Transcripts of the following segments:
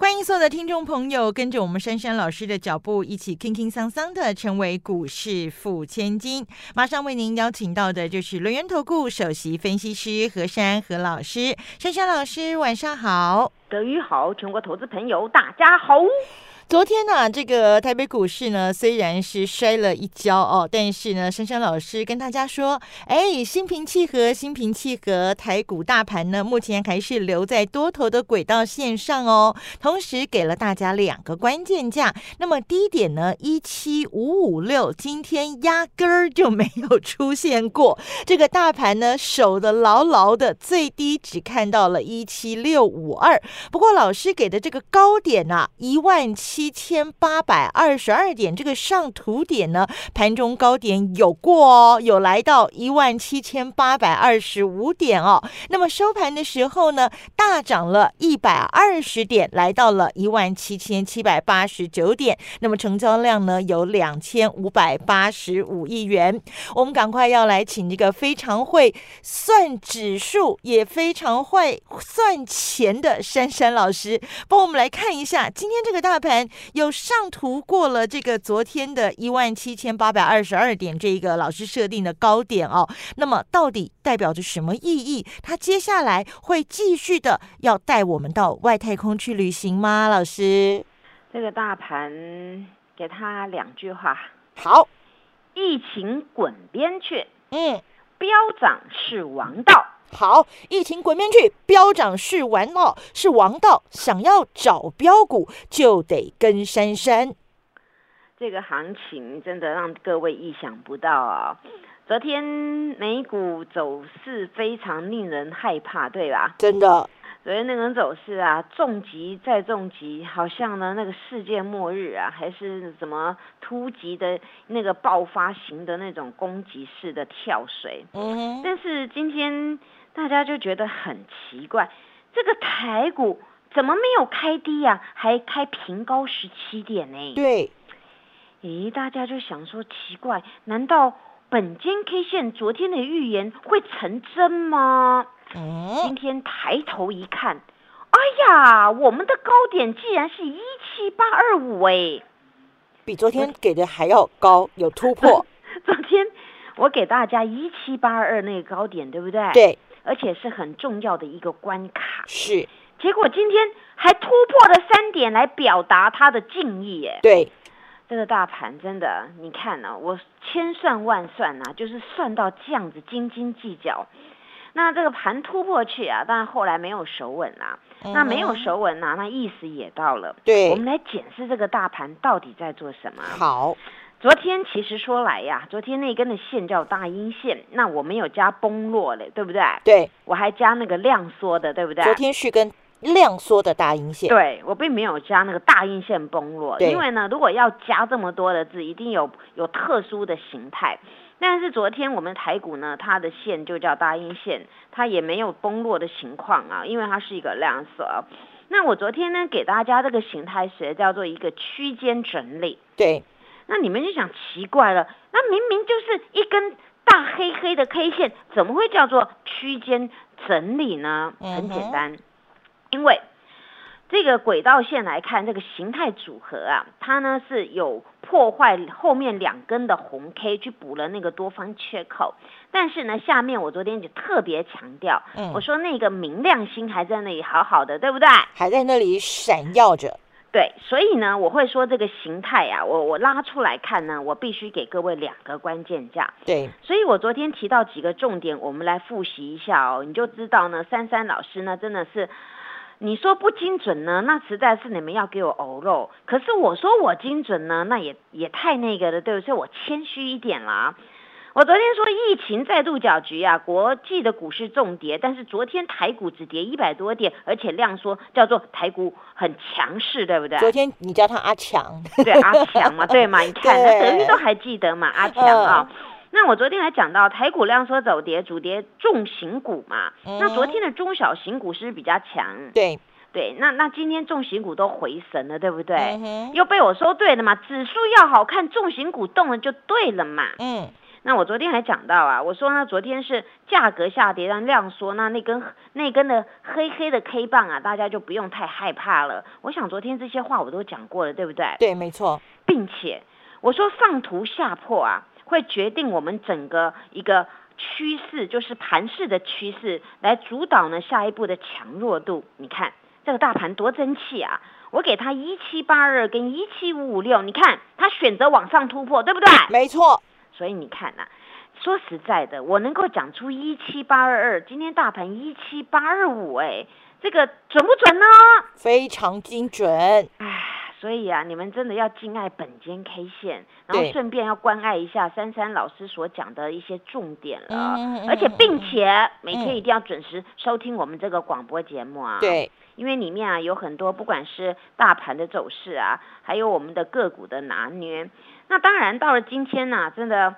欢迎所有的听众朋友，跟着我们珊珊老师的脚步，一起轻轻桑桑的成为股市富千金。马上为您邀请到的就是轮源投顾首席分析师何珊何老师。珊珊老师，晚上好。德宇好，全国投资朋友大家好。昨天呢，这个台北股市呢，虽然是摔了一跤哦，但是呢，珊珊老师跟大家说，哎，心平气和，心平气和，台股大盘呢，目前还是留在多头的轨道线上哦。同时给了大家两个关键价，那么低点呢，一七五五六，今天压根儿就没有出现过。这个大盘呢，守的牢牢的，最低只看到了一七六五二。不过老师给的这个高点啊，一万七。七千八百二十二点，这个上图点呢，盘中高点有过哦，有来到一万七千八百二十五点哦。那么收盘的时候呢，大涨了一百二十点，来到了一万七千七百八十九点。那么成交量呢，有两千五百八十五亿元。我们赶快要来请这个非常会算指数，也非常会算钱的珊珊老师，帮我们来看一下今天这个大盘。有上图过了这个昨天的一万七千八百二十二点这一个老师设定的高点哦，那么到底代表着什么意义？它接下来会继续的要带我们到外太空去旅行吗？老师，这个大盘给他两句话，好，疫情滚边去，嗯，飙涨是王道。好，疫情滚边去，飙涨是玩闹，是王道。想要找标股，就得跟珊珊。这个行情真的让各位意想不到啊！昨天美股走势非常令人害怕，对吧？真的。昨天那种走势啊，重疾再重疾，好像呢那个世界末日啊，还是什么突击的那个爆发型的那种攻击式的跳水。嗯。但是今天。大家就觉得很奇怪，这个台股怎么没有开低呀，还开平高十七点呢？对，咦，大家就想说奇怪，难道本间 K 线昨天的预言会成真吗？嗯，今天抬头一看，哎呀，我们的高点竟然是一七八二五哎，比昨天给的还要高，有突破。昨天我给大家一七八二二那个高点，对不对？对。而且是很重要的一个关卡，是。结果今天还突破了三点来表达他的敬意，耶。对，这个大盘真的，你看呢，我千算万算呐，就是算到这样子斤斤计较。那这个盘突破去啊，但后来没有守稳啊。那没有守稳呐，那意思也到了。对，我们来检视这个大盘到底在做什么。好。昨天其实说来呀，昨天那根的线叫大阴线，那我没有加崩落嘞，对不对？对，我还加那个量缩的，对不对？昨天是根量缩的大阴线。对，我并没有加那个大阴线崩落，因为呢，如果要加这么多的字，一定有有特殊的形态。但是昨天我们台股呢，它的线就叫大阴线，它也没有崩落的情况啊，因为它是一个量缩。那我昨天呢，给大家这个形态学叫做一个区间整理。对。那你们就想奇怪了，那明明就是一根大黑黑的 K 线，怎么会叫做区间整理呢？很简单，因为这个轨道线来看，这个形态组合啊，它呢是有破坏后面两根的红 K 去补了那个多方缺口，但是呢，下面我昨天就特别强调，我说那个明亮星还在那里好好的，对不对？还在那里闪耀着。对，所以呢，我会说这个形态啊，我我拉出来看呢，我必须给各位两个关键价。对，所以我昨天提到几个重点，我们来复习一下哦，你就知道呢，珊珊老师呢真的是，你说不精准呢，那实在是你们要给我偶肉。可是我说我精准呢，那也也太那个了，对不对？我谦虚一点啦。我昨天说疫情再度搅局啊，国际的股市重跌，但是昨天台股只跌一百多点，而且量缩，叫做台股很强势，对不对？昨天你叫他阿强，对阿强嘛，对嘛？你看，德玉都还记得嘛？阿强啊，那我昨天还讲到台股量缩走跌，主跌重型股嘛。嗯那昨天的中小型股是不是比较强？对，对，那那今天重型股都回神了，对不对？嗯又被我说对了嘛，指数要好看，重型股动了就对了嘛。嗯，那我昨天还讲到啊，我说呢，昨天是价格下跌，但量缩，那那根那根的黑黑的 K 棒啊，大家就不用太害怕了。我想昨天这些话我都讲过了，对不对？对，没错，并且我说上图下破啊，会决定我们整个一个趋势，就是盘势的趋势，来主导呢下一步的强弱度。你看这个大盘多争气啊！我给它一七八二跟一七五五六，你看它选择往上突破，对不对？没错，所以你看呐、说实在的，我能够讲出一七八二二，今天大盘一七八二五，哎，这个准不准呢？非常精准，唉，所以啊，你们真的要敬爱本间 K 线，然后对顺便要关爱一下珊珊老师所讲的一些重点了，而且嗯并且每嗯天一定要准时收听我们这个广播节目啊。。对，因为里面啊有很多，不管是大盘的走势啊，还有我们的个股的拿捏。那当然到了今天呢、真的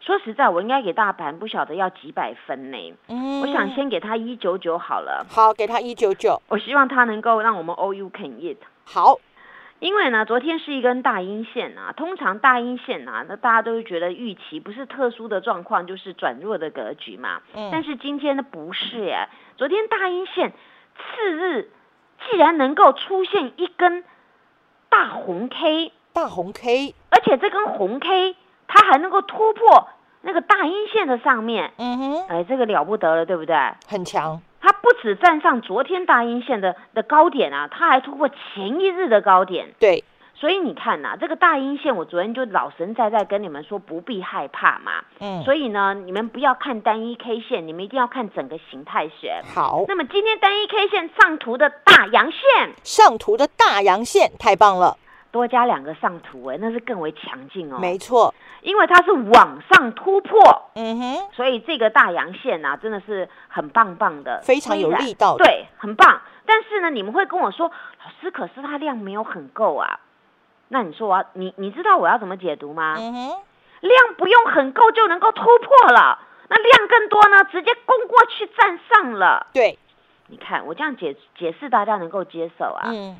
说实在，我应该给大盘不晓得要几百分呢。嗯，我想先给他一九九好了。好，给他一九九，我希望它能够让我们 all you can eat。好，因为呢，昨天是一根大阴线啊，通常大阴线啊，那大家都会觉得预期不是特殊的状况，就是转弱的格局嘛。嗯但是今天呢不是耶，昨天大阴线次日既然能够出现一根大红 K，大红 K，而且这根红 K 它还能够突破那个大阴线的上面，嗯哼，哎，这个了不得了，对不对？很强，它不止站上昨天大阴线的的高点啊，它还突破前一日的高点。对，所以你看呐、这个大阴线，我昨天就老神在在跟你们说，不必害怕嘛。嗯，所以呢，你们不要看单一 K 线，你们一定要看整个形态学。好，那么今天单一 K 线上图的大阳线，上图的大阳线太棒了，多加两个上图，哎，那是更为强劲哦。没错，因为它是往上突破，嗯哼，所以这个大阳线啊、真的是很棒棒的，非常有力道的对，很棒。但是呢，你们会跟我说，老师，可是它量没有很够啊。那你说我要你你知道我要怎么解读吗？嗯哼，量不用很够就能够突破了，那量更多呢，直接攻过去站上了。对，你看我这样解解释，大家能够接受啊。嗯，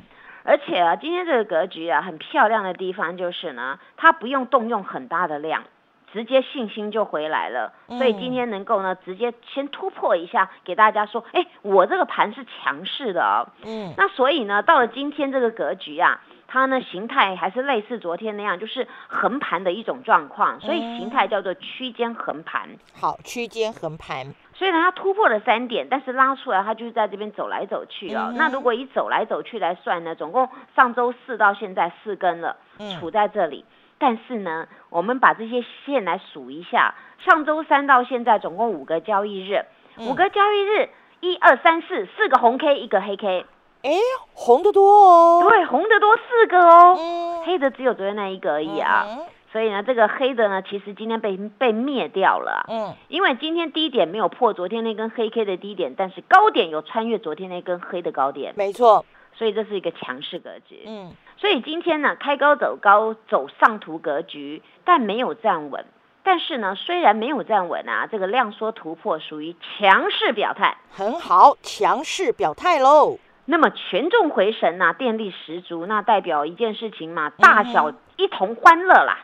而且啊，今天这个格局啊，很漂亮的地方就是呢，它不用动用很大的量。直接信心就回来了，所以今天能够呢，直接先突破一下，给大家说，哎，我这个盘是强势的哦。嗯，那所以呢，到了今天这个格局啊，它呢形态还是类似昨天那样，就是横盘的一种状况，所以形态叫做区间横盘。好，区间横盘，虽然它突破了三点，但是拉出来它就是在这边走来走去哦。嗯那如果以走来走去来算呢，总共上周四到现在四根了，嗯。处在这里。但是呢，我们把这些线来数一下，上周三到现在总共五个交易日，嗯。五个交易日，一二三四，四个红 K，一个黑 K，哎，红的多哦，对，红的多四个哦，嗯，黑的只有昨天那一个而已啊。嗯所以呢，这个黑的呢，其实今天被被灭掉了啊。嗯，因为今天低点没有破昨天那根黑 K 的低点，但是高点有穿越昨天那根黑的高点，没错，所以这是一个强势格局。嗯，所以今天呢，开高走高，走上图格局，但没有站稳。但是呢，虽然没有站稳啊，这个量缩突破属于强势表态。很好，强势表态喽，那么权重回神呐、电力十足，那代表一件事情嘛，大小一同欢乐啦。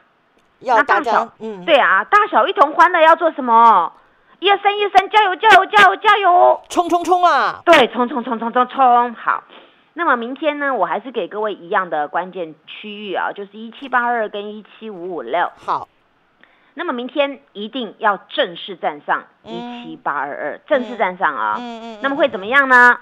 要大小，嗯，，对啊，大小一同欢乐要做什么？一二三，一二三，加油，加油，加油，加油！冲冲冲啊，对，冲冲冲冲冲冲！好，那么明天呢，我还是给各位一样的关键区域啊，就是一七八二跟一七五五六。好，那么明天一定要正式站上一嗯七八二二，正式站上啊。嗯嗯，那么会怎么样呢？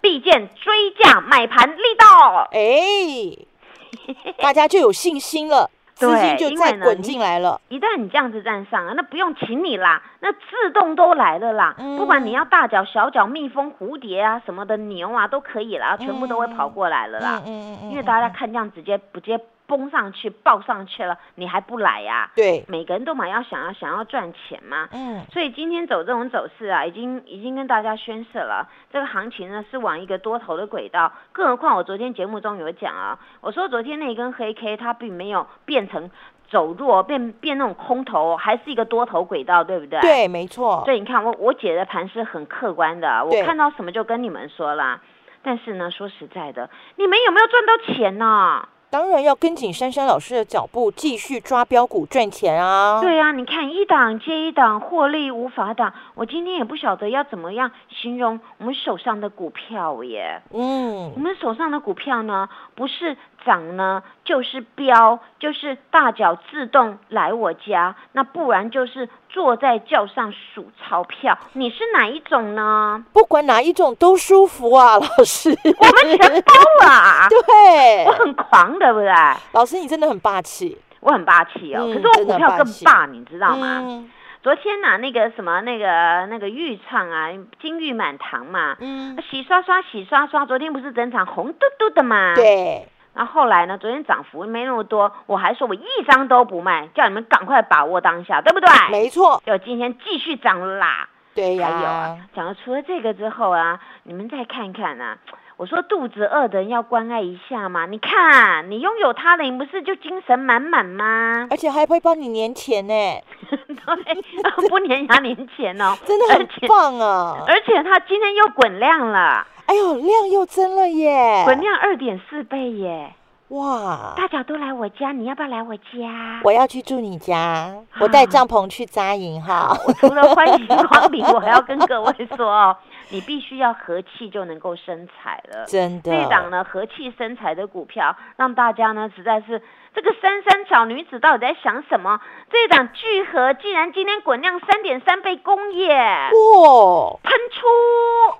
必见追价买盘力道。哎，大家就有信心了，资金对就再滚进来了。一旦你这样子站上啊，那不用请你啦，那自动都来了啦。嗯不管你要大脚、小脚、蜜蜂、蝴蝶啊什么的牛啊都可以啦，全部都会跑过来了啦。嗯嗯因为大家看这样直接不接崩上去、爆上去了，你还不来呀、对，每个人都嘛要想要想要赚钱嘛。嗯所以今天走这种走势啊，已经已经跟大家宣示了，这个行情呢是往一个多头的轨道。更何况我昨天节目中有讲啊，我说昨天那根黑 K 它并没有变成走弱，变变那种空头，还是一个多头轨道，对不对？。对，没错。所以你看，我我姐的盘是很客观的，我看到什么就跟你们说啦。但是呢，说实在的，你们有没有赚到钱呢？当然要跟紧珊珊老师的脚步，继续抓标股赚钱啊！对啊，你看一档接一档，获利无法挡。我今天也不晓得要怎么样形容我们手上的股票耶。嗯我嗯，们手上的股票呢，不是涨呢，就是飙，就是大脚自动来我家，那不然就是坐在轿上数钞票。你是哪一种呢？不管哪一种都舒服啊，老师。我们全包啊！对我，很狂，对不对？老师你真的很霸气，我很霸气哦，嗯可是我股票更霸霸，你知道吗？嗯昨天呐、那个什么，那个那个玉唱啊，金玉满堂嘛，嗯，洗刷刷，洗刷刷，昨天不是整场红嘟嘟的嘛？。对，然后后来呢，昨天涨幅没那么多，我还说我一张都不卖，叫你们赶快把握当下，对不对？没错，就今天继续涨啦。对还有啊呀，，讲了除了这个之后啊，你们再看看啊。我说肚子饿的人要关爱一下嘛，你看你拥有它了，你不是就精神满满吗？而且还会帮你年钱呢，对，不粘牙年前哦，真的很棒啊！而且他今天又滚量了，哎呦，量又增了耶！滚量二点四倍耶！哇！大家都来我家，你要不要来我家？我要去住你家，我带帐篷去扎营哈。我除了欢迎光临，我还要跟各位说哦，你必须要和气就能够生财了。真的，这档呢和气生财的股票，让大家呢实在是这个三三小女子到底在想什么？这一档聚合竟然今天滚量三点三倍工业哇！喷出，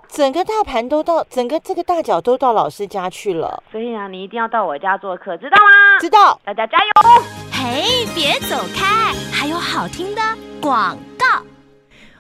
整个大盘都到，整个这个大脚都到老师家去了，所以啊，你一定要到我家做客，知道吗？知道？大家加油！嘿，别走开，还有好听的广告。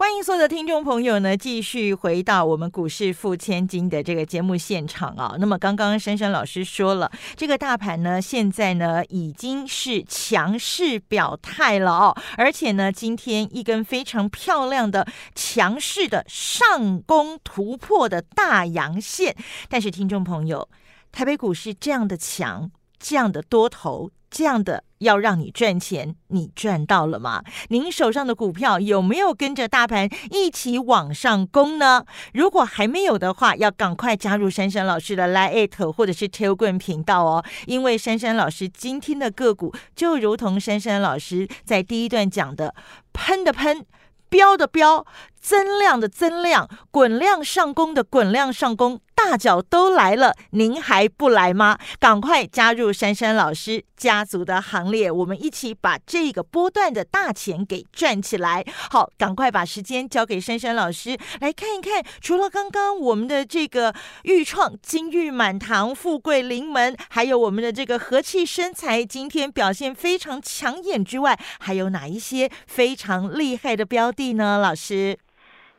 欢迎所有的听众朋友呢，继续回到我们股市付千金的这个节目现场啊。那么刚刚珊珊老师说了，这个大盘呢，现在呢已经是强势表态了哦，而且呢，今天一根非常漂亮的强势的上攻突破的大阳线。但是听众朋友，台北股市这样的强，这样的多头。这样的要让你赚钱，你赚到了吗？您手上的股票有没有跟着大盘一起往上攻呢？如果还没有的话，要赶快加入珊珊老师的 Line 或者是 t e l g r a m 频道哦，因为珊珊老师今天的个股就如同珊珊老师在第一段讲的，喷的喷。标的标，增量的增量，滚量上攻的滚量上攻，大脚都来了，您还不来吗？赶快加入珊珊老师家族的行列，我们一起把这个波段的大钱给赚起来。好，赶快把时间交给珊珊老师来看一看，除了刚刚我们的这个豫创金玉满堂、富贵临门，还有我们的这个和气生财，今天表现非常抢眼之外，还有哪一些非常厉害的标的呢？老师？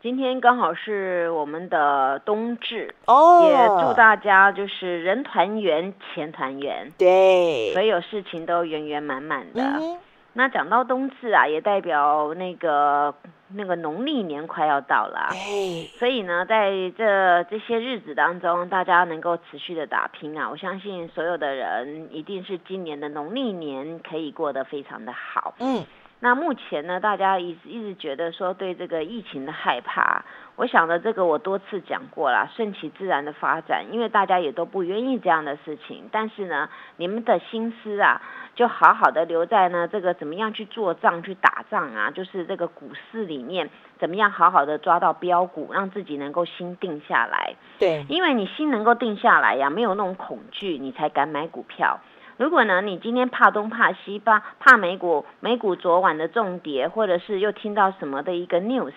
今天刚好是我们的冬至，哦也祝大家就是人团圆，钱团圆，对，所有事情都圆圆满满的。嗯那讲到冬至啊，也代表那个那个农历年快要到了啊、哎，所以呢，在这这些日子当中，大家能够持续的打拼啊，我相信所有的人一定是今年的农历年可以过得非常的好。嗯，那目前呢，大家一直一直觉得说对这个疫情的害怕，我想的这个我多次讲过啦，顺其自然的发展，因为大家也都不愿意这样的事情。但是呢，你们的心思啊，就好好的留在呢这个怎么样去做账、去打仗啊，就是这个股市里面怎么样好好的抓到标股，让自己能够心定下来。对，因为你心能够定下来呀，没有那种恐惧，你才敢买股票。如果呢，你今天怕东怕西，怕怕美股美股昨晚的重跌，或者是又听到什么的一个 news，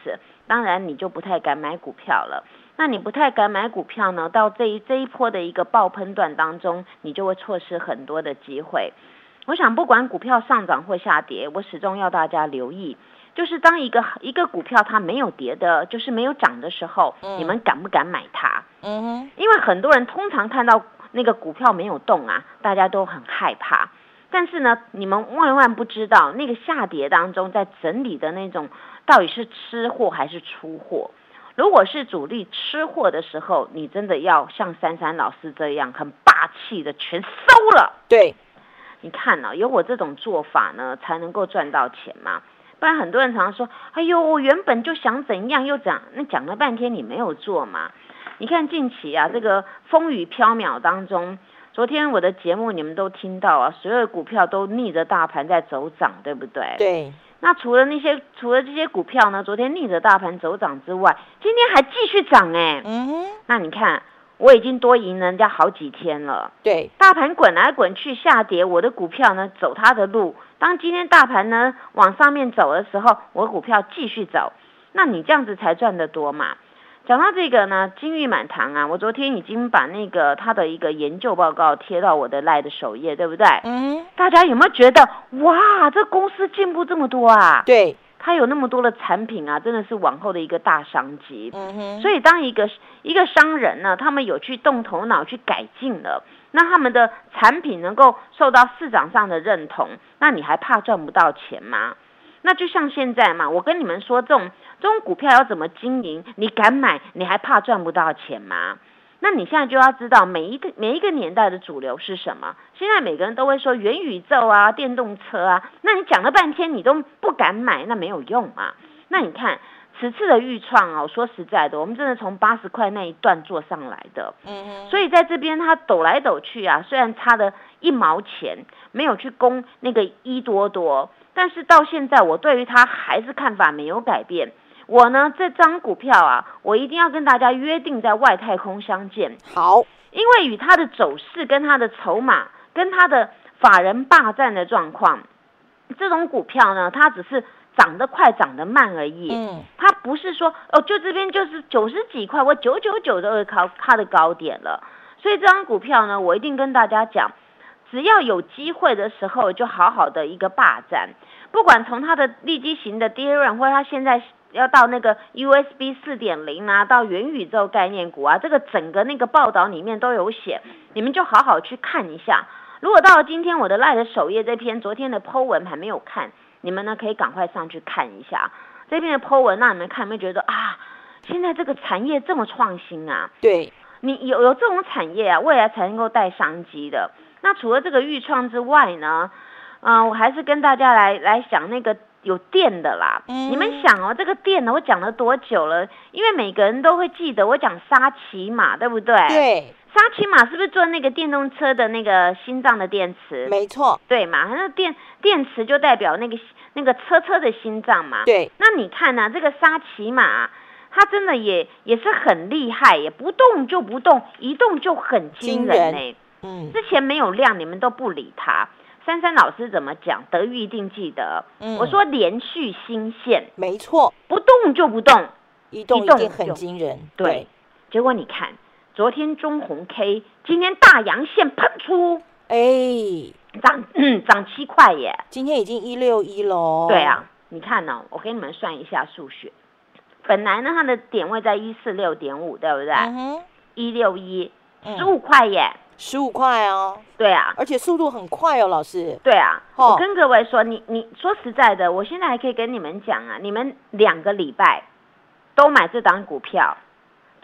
当然你就不太敢买股票了。那你不太敢买股票呢，到这一这一波的一个爆喷段当中，你就会错失很多的机会。我想，不管股票上涨或下跌，我始终要大家留意，就是当一个一个股票它没有跌的，就是没有涨的时候，你们敢不敢买它？嗯哼，因为很多人通常看到。那个股票没有动啊，大家都很害怕。但是呢，你们万万不知道，那个下跌当中在整理的那种，到底是吃货还是出货？如果是主力吃货的时候，你真的要像珊珊老师这样很霸气的全收了。对，你看呢，有我这种做法呢，才能够赚到钱嘛。不然很多人常常说：“哎呦，我原本就想怎样又怎，那讲了半天你没有做嘛。”你看近期啊，这个风雨飘渺当中，昨天我的节目你们都听到啊，所有的股票都逆着大盘在走涨，对不对？对。那除了那些除了这些股票呢，昨天逆着大盘走涨之外，今天还继续涨哎。嗯哼。那你看，我已经多赢人家好几天了。对。大盘滚来滚去下跌，我的股票呢走它的路。当今天大盘呢往上面走的时候，我股票继续走，那你这样子才赚得多嘛。讲到这个呢，金玉满堂啊！我昨天已经把那个他的一个研究报告贴到我的赖的首页，对不对？嗯。大家有没有觉得哇，这公司进步这么多啊？对，它有那么多的产品啊，真的是往后的一个大商机。嗯哼。所以当一个一个商人呢，他们有去动头脑去改进了，那他们的产品能够受到市场上的认同，那你还怕赚不到钱吗？那就像现在嘛，我跟你们说，这种这种股票要怎么经营？你敢买，你还怕赚不到钱吗？那你现在就要知道每一个每一个年代的主流是什么。现在每个人都会说元宇宙啊、电动车啊，那你讲了半天，你都不敢买，那没有用嘛。那你看此次的预创哦，说实在的，我们真的从八十块那一段做上来的，嗯所以在这边它抖来抖去啊，虽然差的一毛钱，没有去攻那个一多多。但是到现在，我对于它还是看法没有改变。我呢，这张股票啊，我一定要跟大家约定在外太空相见。好，因为与它的走势、跟它的筹码、跟它的法人霸占的状况，这种股票呢，它只是涨得快、涨得慢而已。嗯，它不是说哦，就这边就是九十几块，我九九九都会靠它的高点了。所以这张股票呢，我一定跟大家讲。只要有机会的时候，就好好的一个霸占。不管从它的利基型的跌润，或者它现在要到那个 USB 四点零啊，到元宇宙概念股啊，这个整个那个报道里面都有写，你们就好好去看一下。如果到了今天我的赖的首页这篇昨天的 Po 文还没有看，你们呢可以赶快上去看一下这篇的 Po 文，让你们看有没有觉得啊，现在这个产业这么创新啊？对，你有有这种产业啊，未来才能够带商机的。那除了这个预创之外呢，嗯，我还是跟大家来来想那个有电的啦。嗯，你们想哦，这个电呢，我讲了多久了？因为每个人都会记得我讲沙琪玛，对不对？对，沙琪玛是不是做那个电动车的那个心脏的电池？没错，对嘛？那电电池就代表那个那个车车的心脏嘛。对，那你看呢？这个沙琪玛，它真的也也是很厉害，也不动就不动，一动就很惊人呢。嗯，之前没有亮，你们都不理他。珊珊老师怎么讲？德玉一定记得。嗯，我说连续新线，没错，不动就不动，一动一定很惊人。对，结果你看，昨天中红 K，今天大阳线喷出，哎，涨涨七块耶！今天已经一六一喽。对啊，你看呢？我给你们算一下数学。本来呢，它的点位在一四六点五，对不对？嗯一六一，十五块耶。十五块哦，对啊，而且速度很快哦，老师。对啊，我跟各位说，你你说实在的，我现在还可以跟你们讲啊，你们两个礼拜都买这档股票，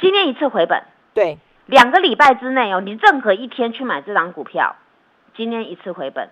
今天一次回本。对，两个礼拜之内哦，你任何一天去买这档股票，今天一次回本，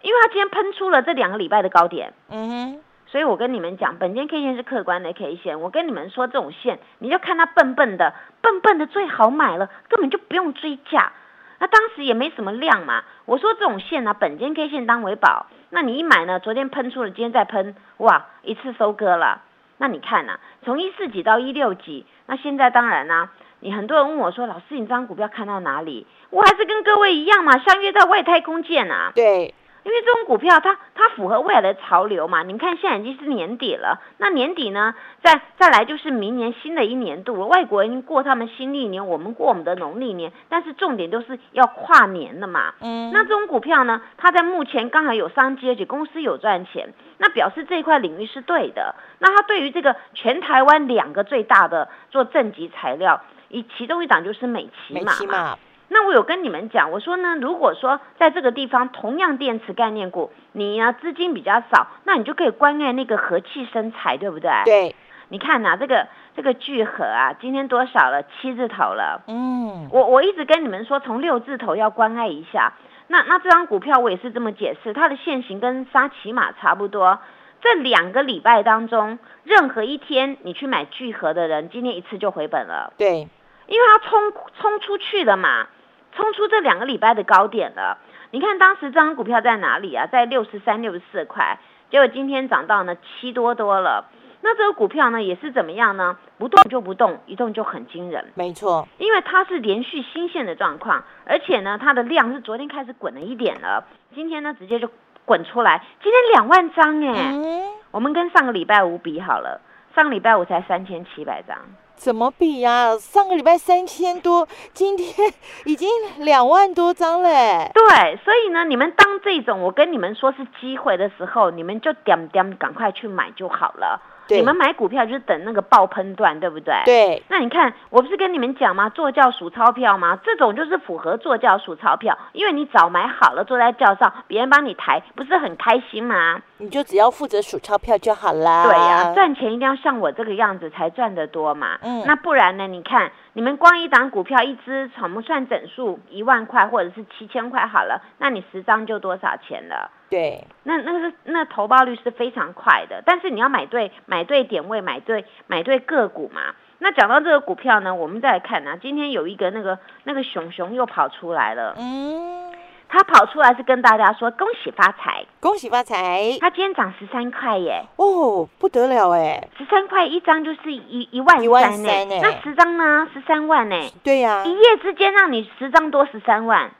因为它今天喷出了这两个礼拜的高点。嗯哼。所以我跟你们讲，本间 K 线是客观的 K 线。我跟你们说，这种线你就看它笨笨的，笨笨的最好买了，根本就不用追价。那当时也没什么量嘛，我说这种线呢，本间 K 线当为宝，那你一买呢，昨天喷出了，今天再喷，哇，一次收割了。那你看呐，从一四几到一六几，那现在当然啦，你很多人问我说，老师，你这张股票看到哪里？我还是跟各位一样嘛，相约在外太空见啊。对。因为这种股票，它它符合未来的潮流嘛？你们看，现在已经是年底了，那年底呢，再再来就是明年新的一年度了。外国人过他们新历年，我们过我们的农历年，但是重点都是要跨年的嘛。嗯。那这种股票呢，它在目前刚好有商机，而且公司有赚钱，那表示这一块领域是对的。那它对于这个全台湾两个最大的做正极材料，以其中一档就是美琪嘛。那我有跟你们讲，我说呢，如果说在这个地方同样电池概念股，你呢资金比较少，那你就可以关爱那个和气生财，对不对？对，你看呐，这个这个聚合啊，今天多少了？七字头了。嗯，我我一直跟你们说，从六字头要关爱一下。那那这张股票我也是这么解释，它的现形跟沙琪玛差不多。这两个礼拜当中，任何一天你去买聚合的人，今天一次就回本了。对，因为它冲冲出去了嘛。冲出这两个礼拜的高点了，你看当时这张股票在哪里啊？在六十三、六十四块，结果今天涨到呢七多多了。那这个股票呢也是怎么样呢？不动就不动，一动就很惊人。没错，因为它是连续新线的状况，而且呢它的量是昨天开始滚了一点了，今天呢直接就滚出来，今天两万张哎，我们跟上个礼拜五比好了，上个礼拜五才三千七百张。怎么比呀？上个礼拜三千多，今天已经两万多张嘞。对，所以呢，你们当这种我跟你们说是机会的时候，你们就点点赶快去买就好了。你们买股票就是等那个爆喷段，对不对？对。那你看，我不是跟你们讲吗？坐轿数钞票吗？这种就是符合坐轿数钞票，因为你早买好了，坐在轿上，别人帮你抬，不是很开心吗？你就只要负责数钞票就好啦。对呀，赚钱一定要像我这个样子才赚得多嘛。嗯。那不然呢？你看，你们光一档股票一只，我们算整数一万块或者是七千块好了，那你十张就多少钱了？对，那那个是那投报率是非常快的，但是你要买对买对点位，买对买对个股嘛。那讲到这个股票呢，我们再来看啊，今天有一个那个那个熊熊又跑出来了，嗯，他跑出来是跟大家说恭喜发财，恭喜发财。他今天涨十三块耶，哦，不得了哎，十三块一张就是一一万三呢，那十张呢？十三万呢，对呀，一夜之间让你十张多十三万。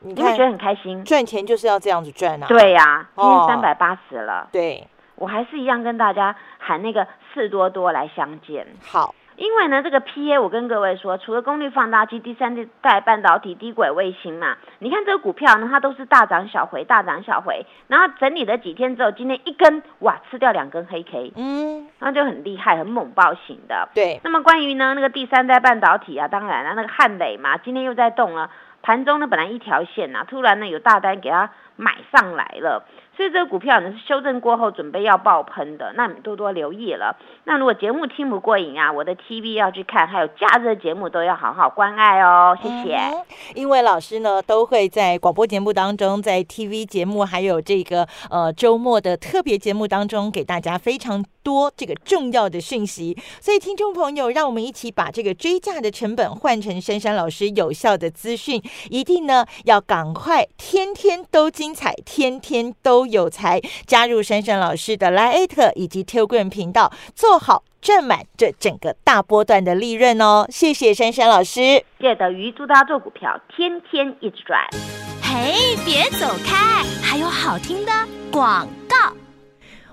你会觉得很开心，赚钱就是要这样子赚啊！对呀，今天三百八十了。对，我还是一样跟大家喊那个四多多来相见。好，因为呢，这个 PA 我跟各位说，除了功率放大器、第三代半导体、低轨卫星嘛，你看这个股票呢，它都是大涨小回，大涨小回，然后整理了几天之后，今天一根哇，吃掉两根黑 K，嗯，那就很厉害，很猛爆型的。对，那么关于呢那个第三代半导体啊，当然了，那个汉磊嘛，今天又在动了。盘中呢，本来一条线呐，突然呢有大单给他买上来了。所以这个股票呢是修正过后准备要爆喷的，那你们多多留意了。那如果节目听不过瘾啊，我的 TV 要去看，还有假日节目都要好好关爱哦，谢谢。因为老师呢都会在广播节目当中，在 TV 节目还有这个呃周末的特别节目当中，给大家非常多这个重要的讯息。所以听众朋友，让我们一起把这个追价的成本换成珊珊老师有效的资讯，一定呢要赶快天天都进精彩，天天都。有才加入珊珊老师的 Lite 以及 Telegram 频道，做好赚满这整个大波段的利润哦！谢谢珊珊老师，谢德鱼祝大家做股票天天一直赚。嘿，别走开，还有好听的广告。